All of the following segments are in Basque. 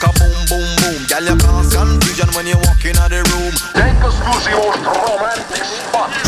boom boom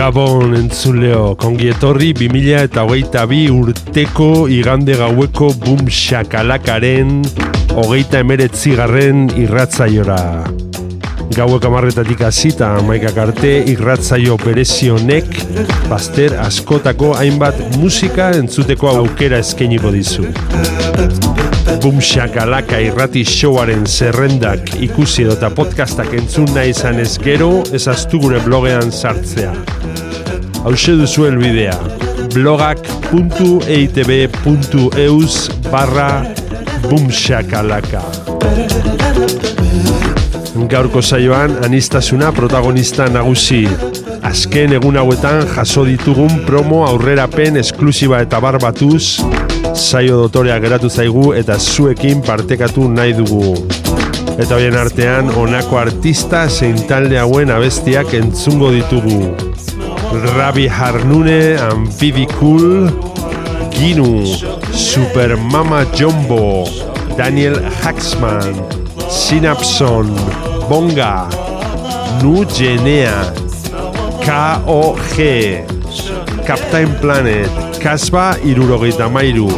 Gabon entzuleo, kongi etorri 2000 eta hogeita bi urteko igande gaueko bum shakalakaren hogeita emeretzi garren irratzaiora. Gauek amarretatik hasita amaikak arte irratzaio berezionek baster askotako hainbat musika entzuteko aukera eskainiko dizu. Bum shakalaka irrati showaren zerrendak ikusi edo eta podcastak entzun nahi izan ez gero ez astu gure blogean sartzea. Hauxe duzu elbidea blogak.eitb.eus barra bumshakalaka. Gaurko saioan anistasuna protagonista nagusi. Azken egun hauetan jaso ditugun promo aurrerapen esklusiba eta barbatuz Saio dotorea geratu zaigu eta zuekin partekatu nahi dugu. Eta horien artean honako artista zein talde hauen abestiak entzungo ditugu Rabi Harnune, Amphibie Cool, Ginu, Super Mama Jumbo, Daniel Haxman, Synapson, Bonga, Nu Genea, KOG, Captain Planet, Kasba Irurogeita Mairu,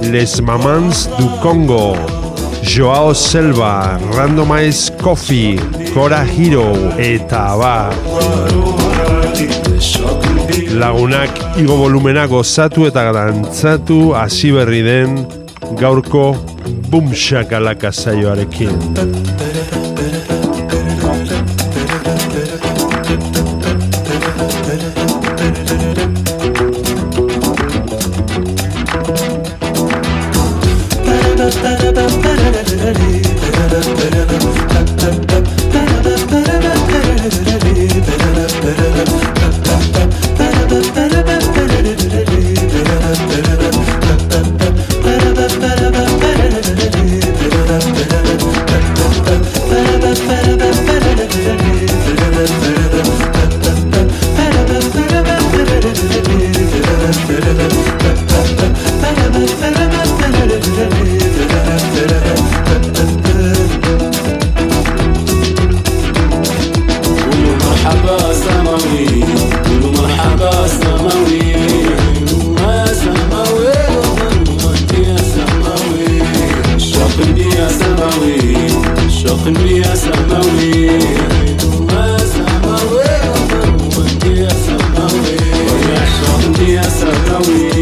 Les Mamans du Congo, Joao Selva, Randomize Coffee, Cora Hero, eta abar. Lagunak igo volumena gozatu eta dantzatu hasi berri den gaurko bumshakalaka saioarekin. سماوي شوق يا سماوي. يا سماوي يا سماوي.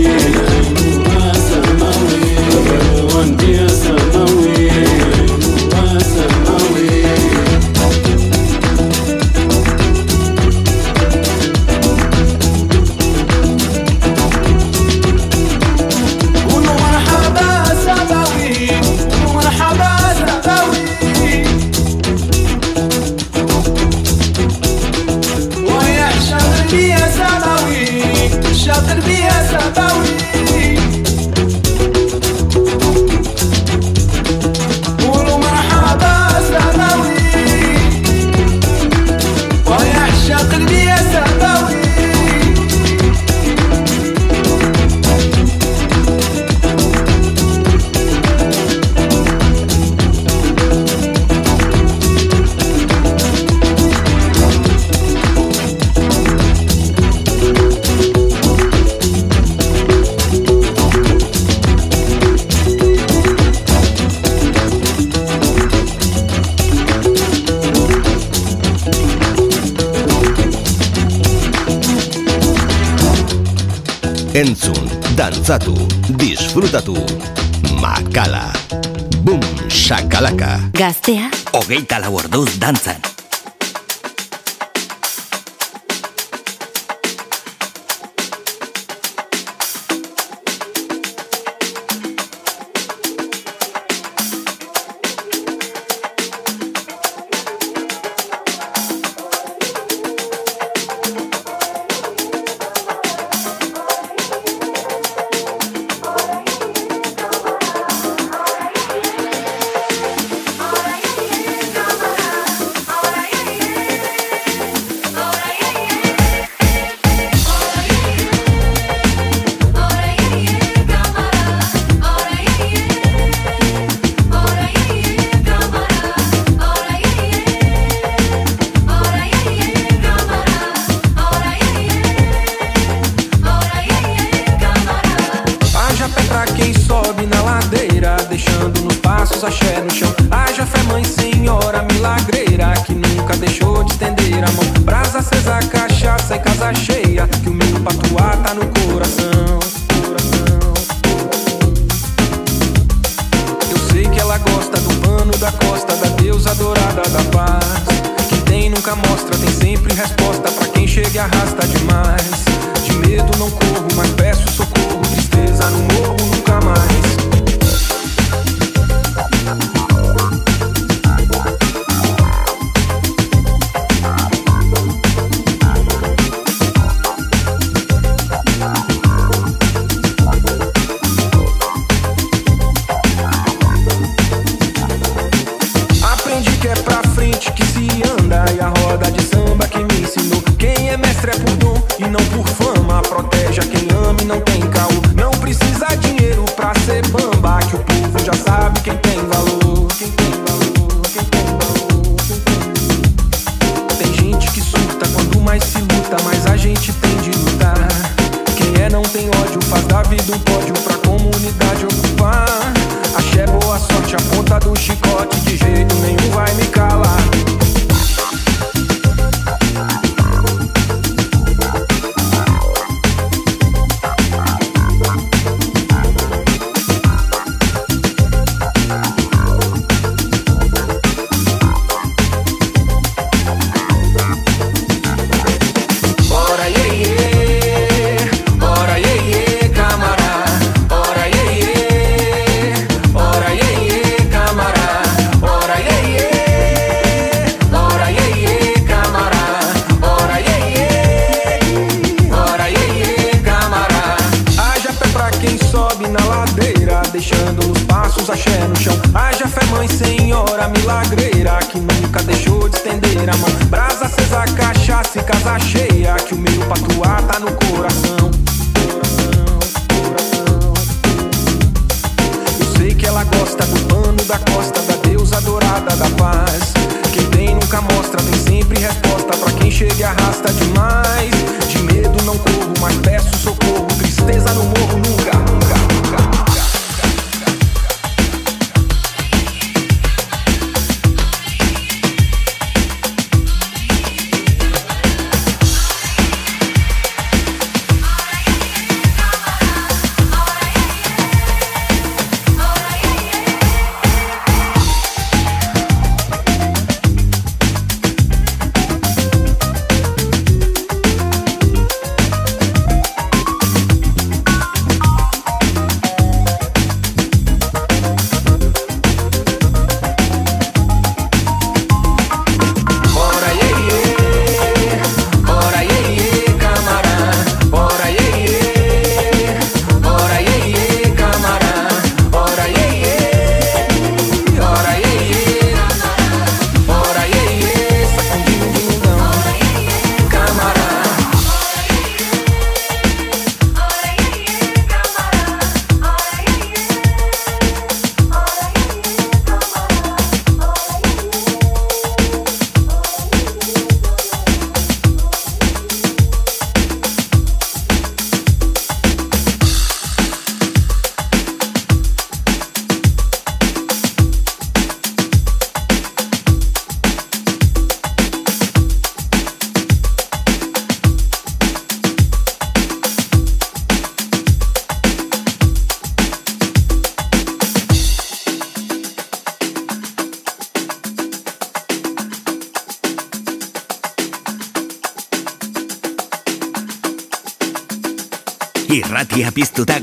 Gaztea, Hogeita lau orduz dantzan.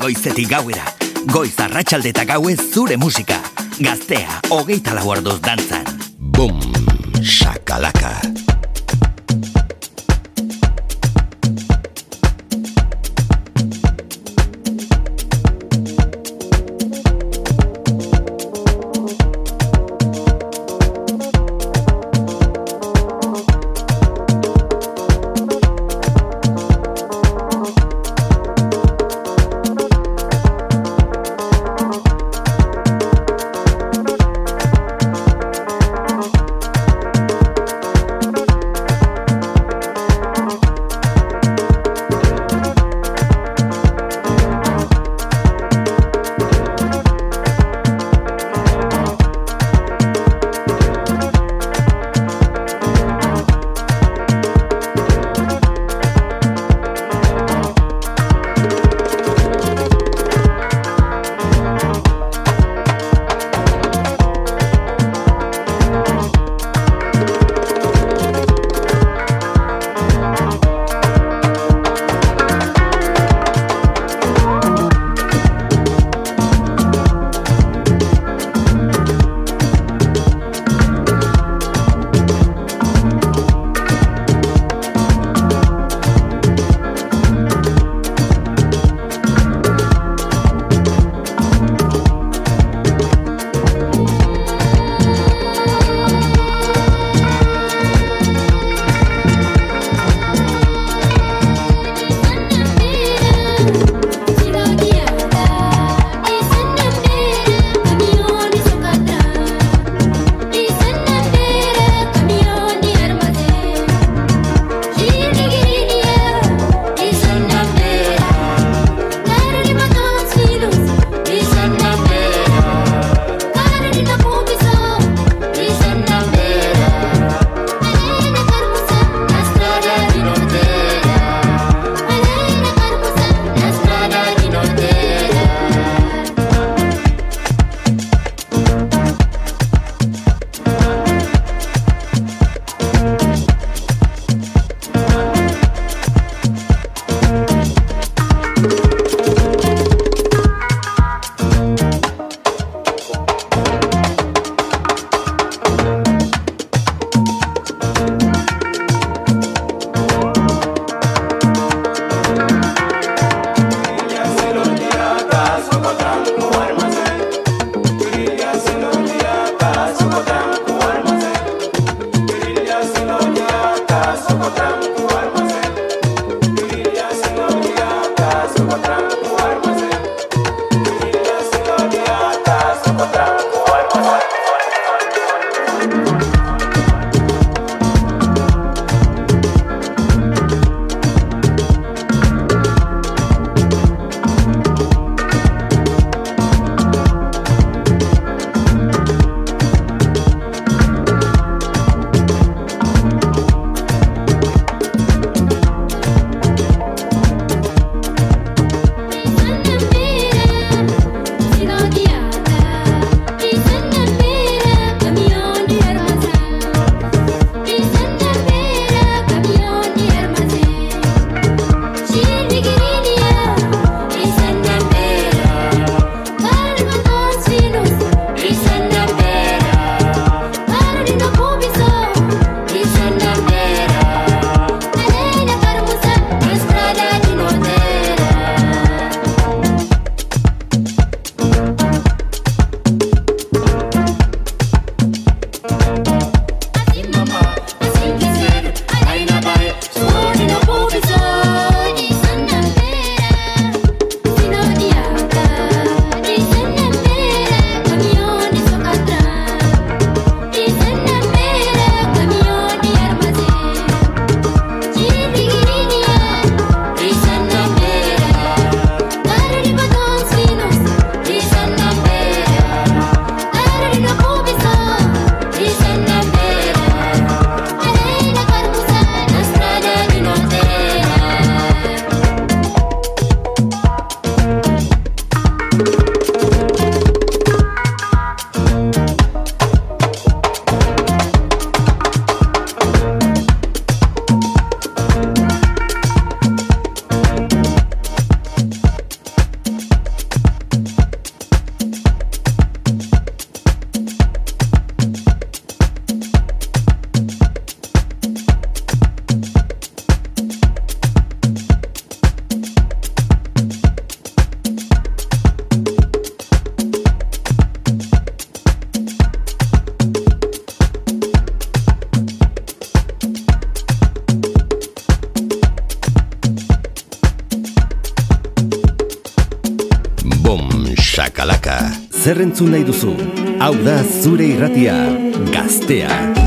Goizetik gauera. Goiz arratsalde eta gauez zure musika. Gaztea, hogeita lau orduz dantzan. Boom, shakalaka. Entzun nahi duzu? Hau da zure irratia, gaztea.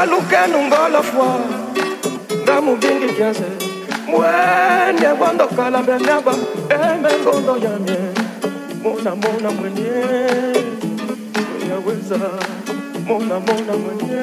Aluke nungola fwa ngamubingi kyanse mwene kwandokala benaba emengondo yamye mona mona mwenye yaweza mona mona mwenye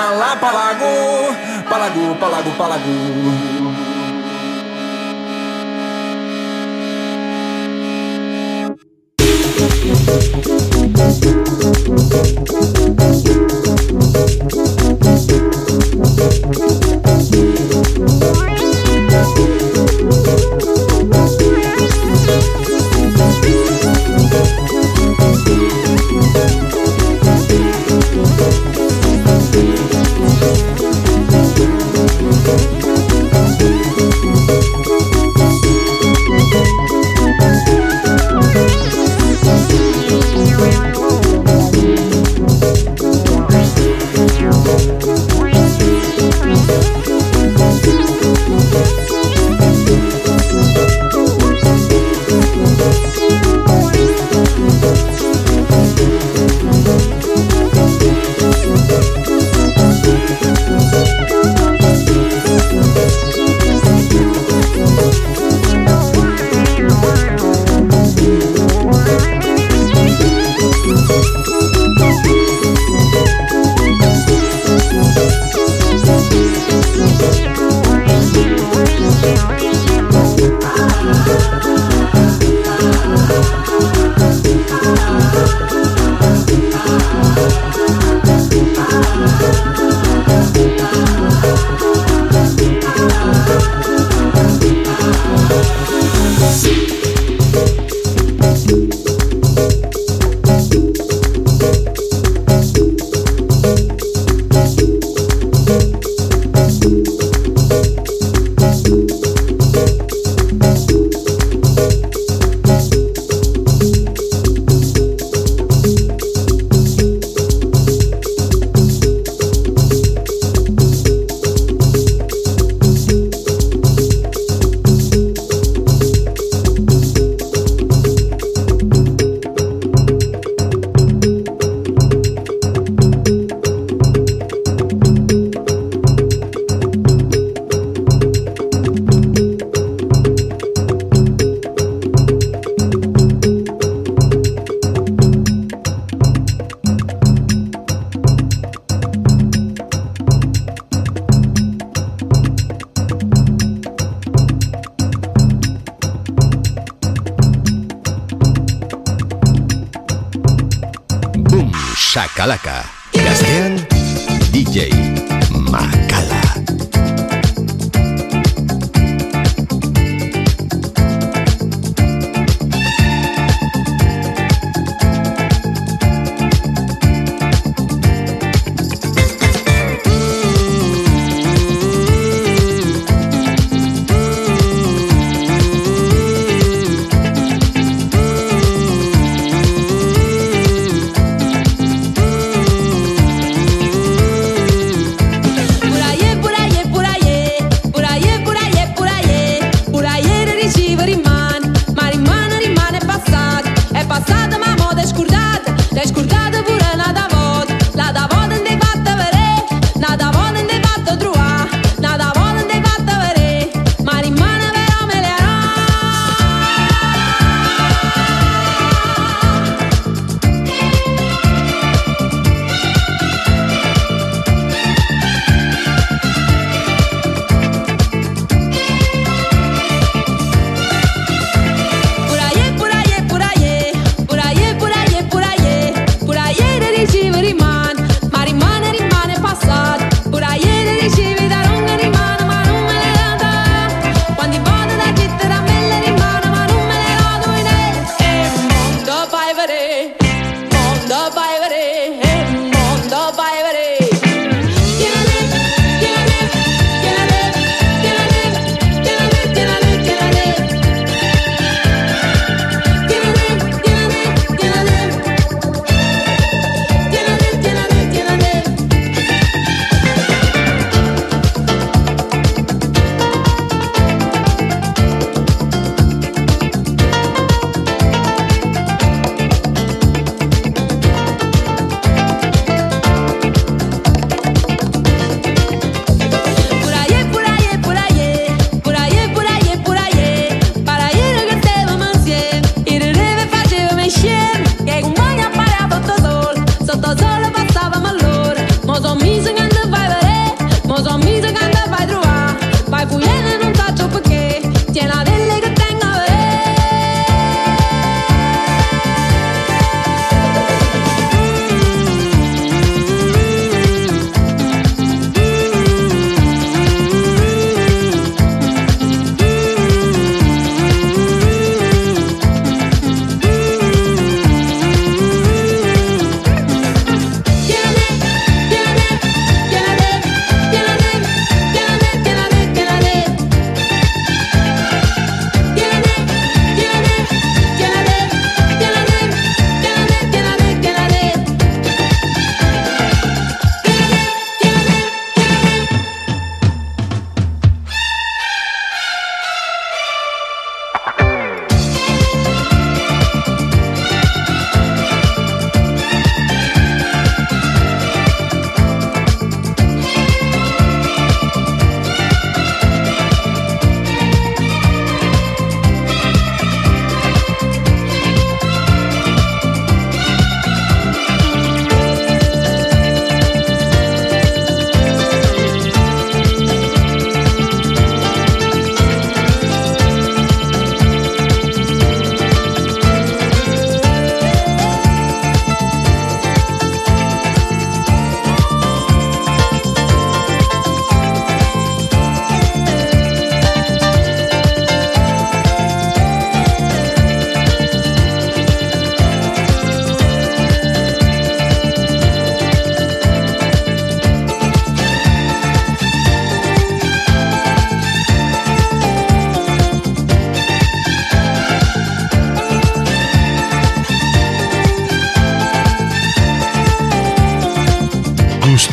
na lá palago, palago, palago, palago. Thank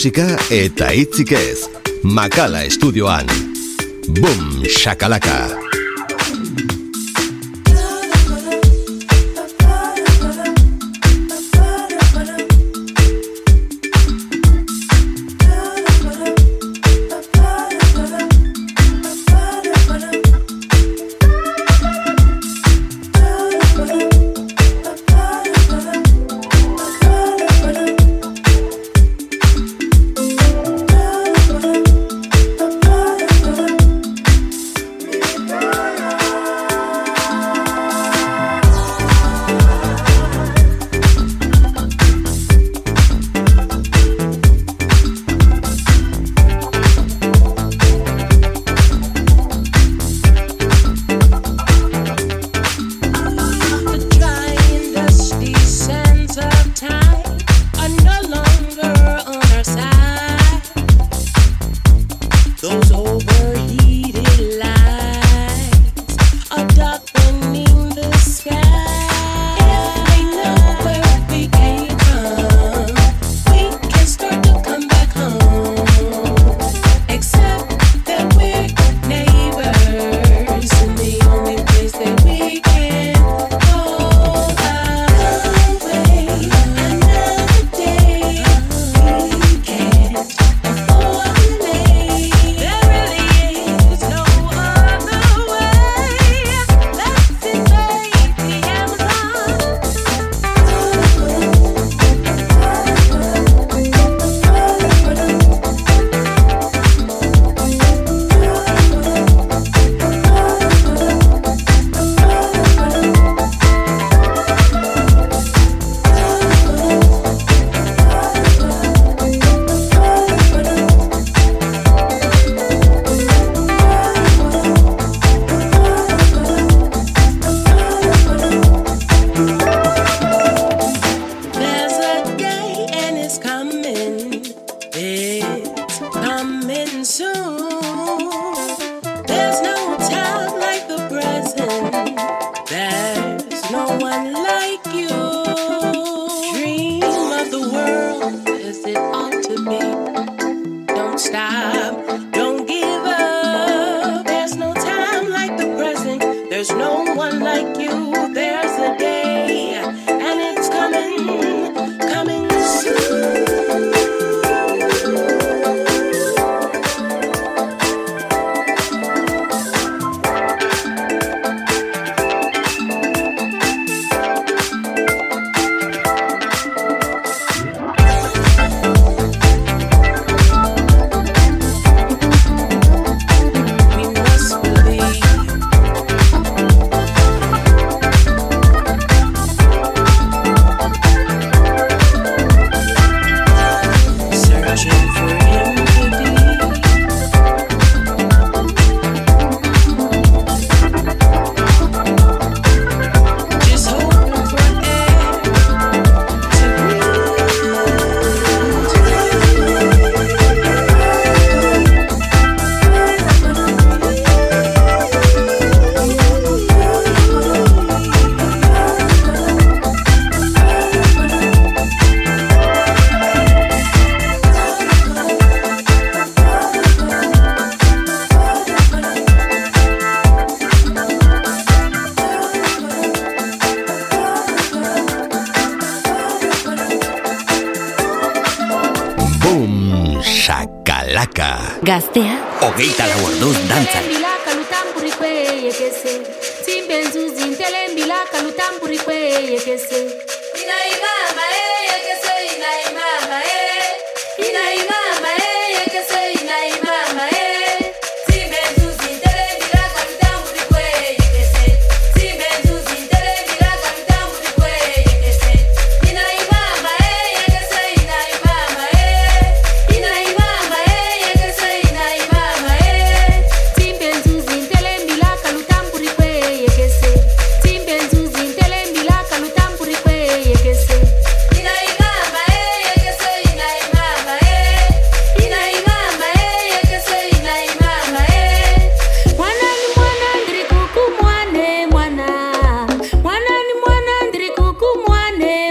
Musika eta hitzik ez. Makala estudioan. Boom, shakalaka.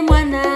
Mwana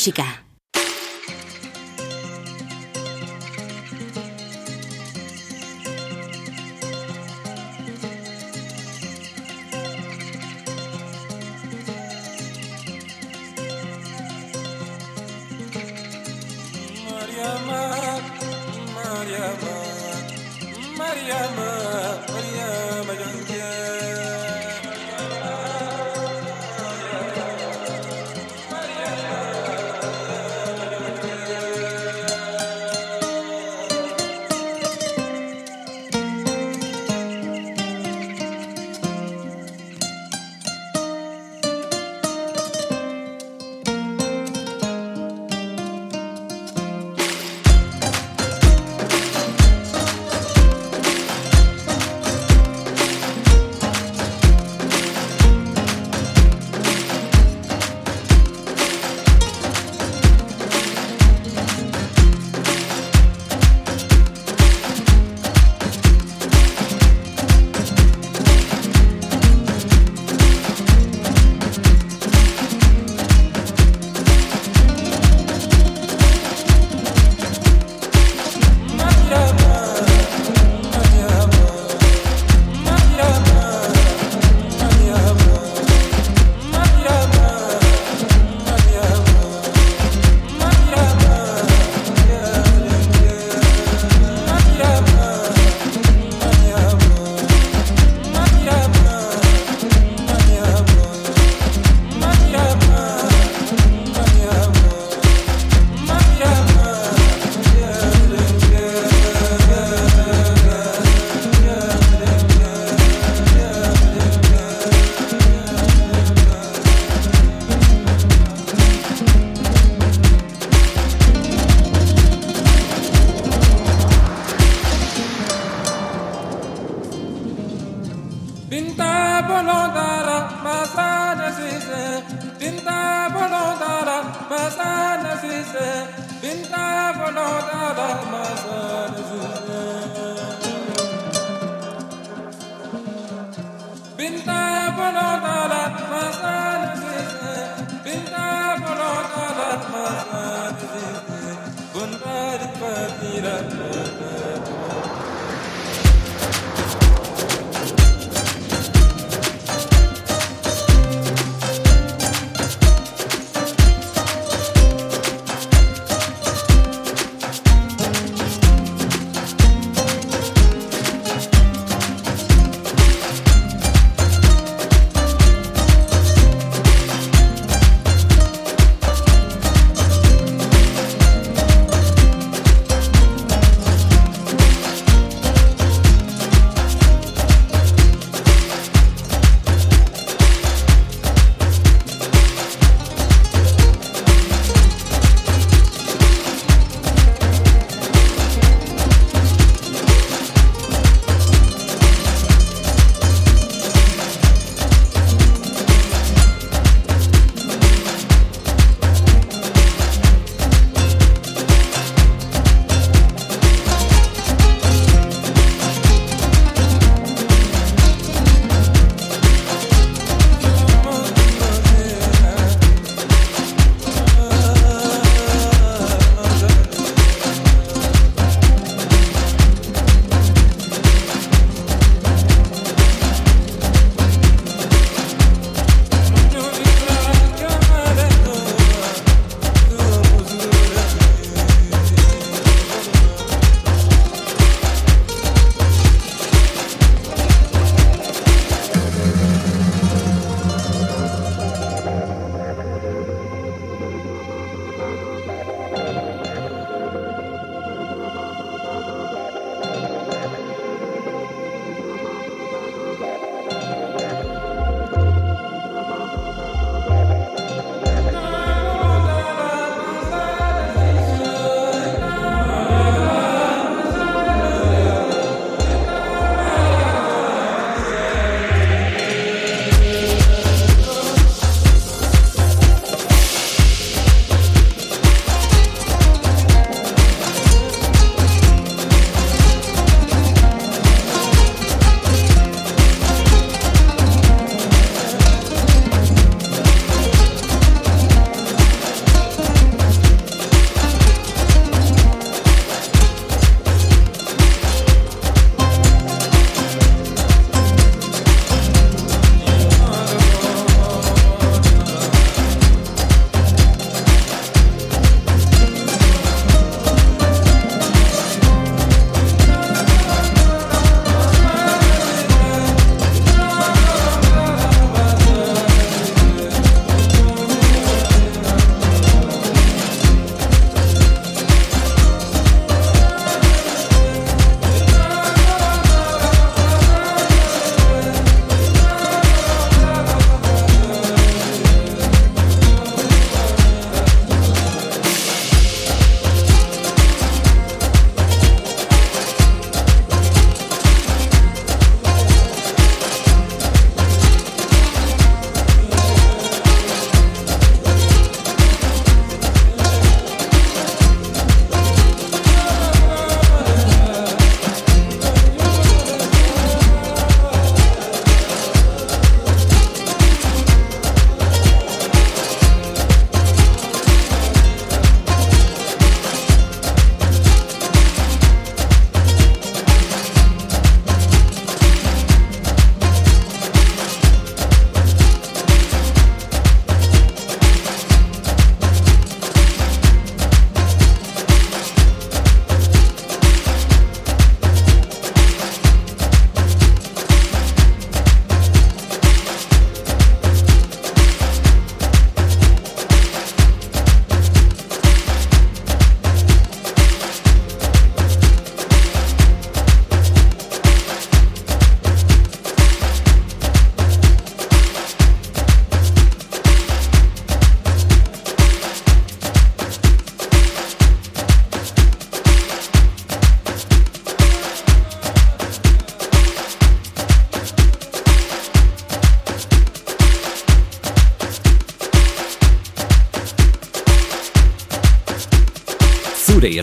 zure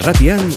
Zure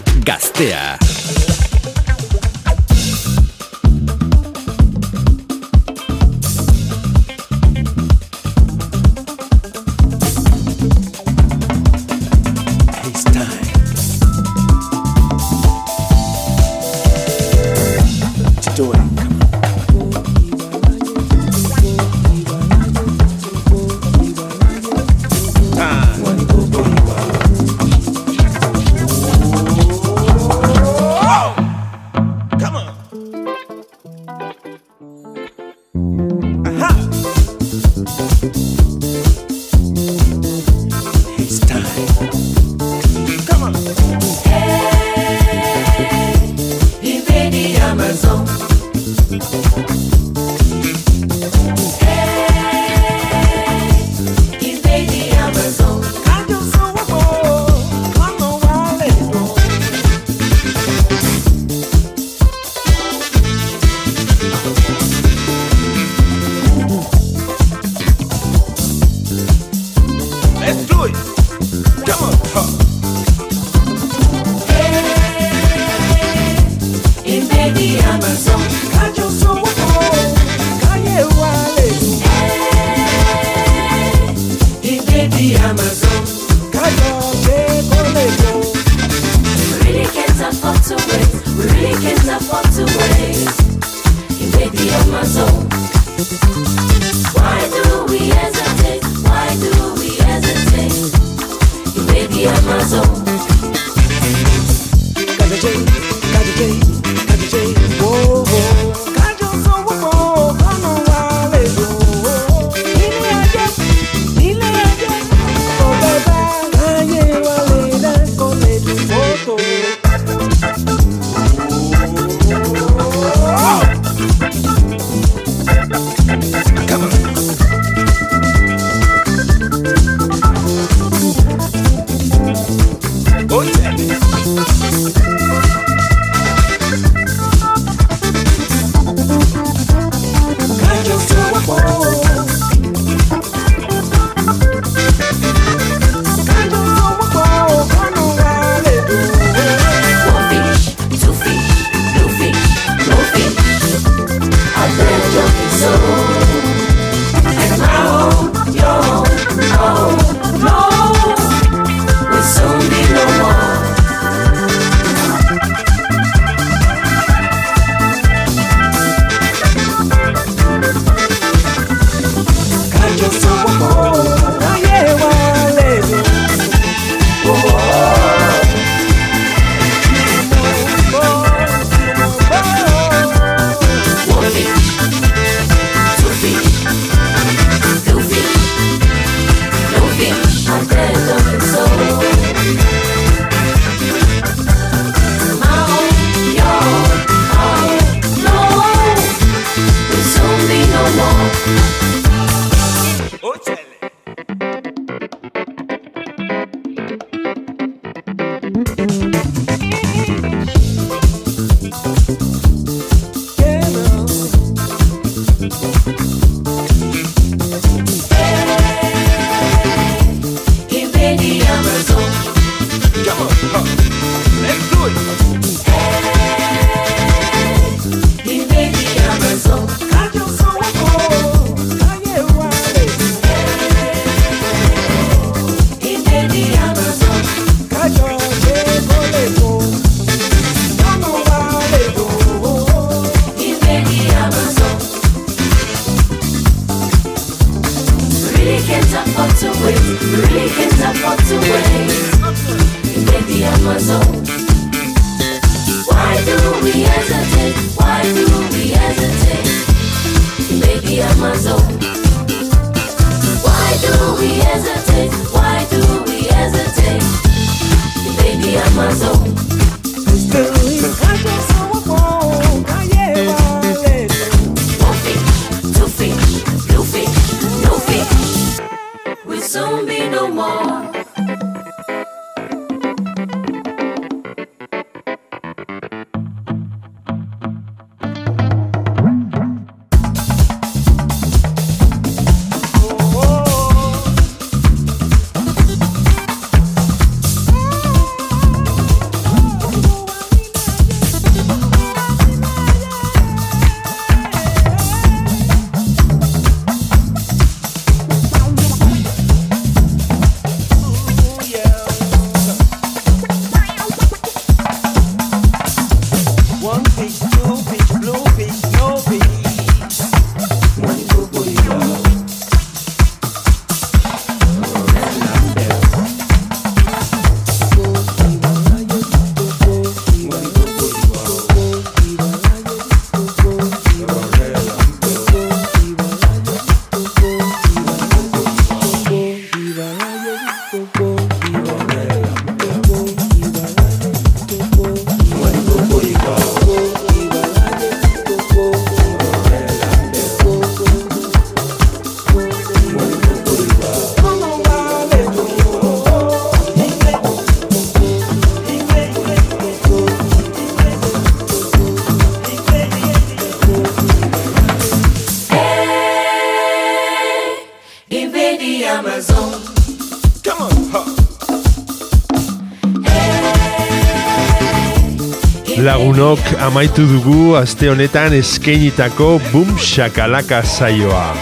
amaitu dugu aste honetan eskeinitako Boom Shakalaka saioa.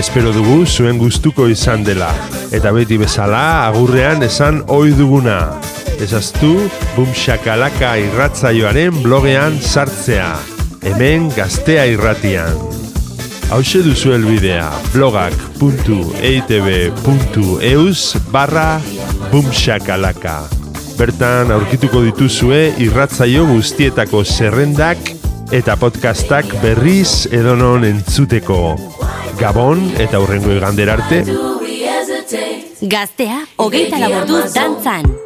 Espero dugu zuen gustuko izan dela. Eta beti bezala agurrean esan ohi duguna. Ezaztu Boom Shakalaka irratzaioaren blogean sartzea. Hemen gaztea irratian. Hauxe duzu elbidea blogak.eitb.eus barra Boomshakalaka. Bertan aurkituko dituzue irratzaio guztietako zerrendak eta podcastak berriz edonon entzuteko. Gabon eta hurrengo igander arte. Gaztea, hogeita laborduz dantzan.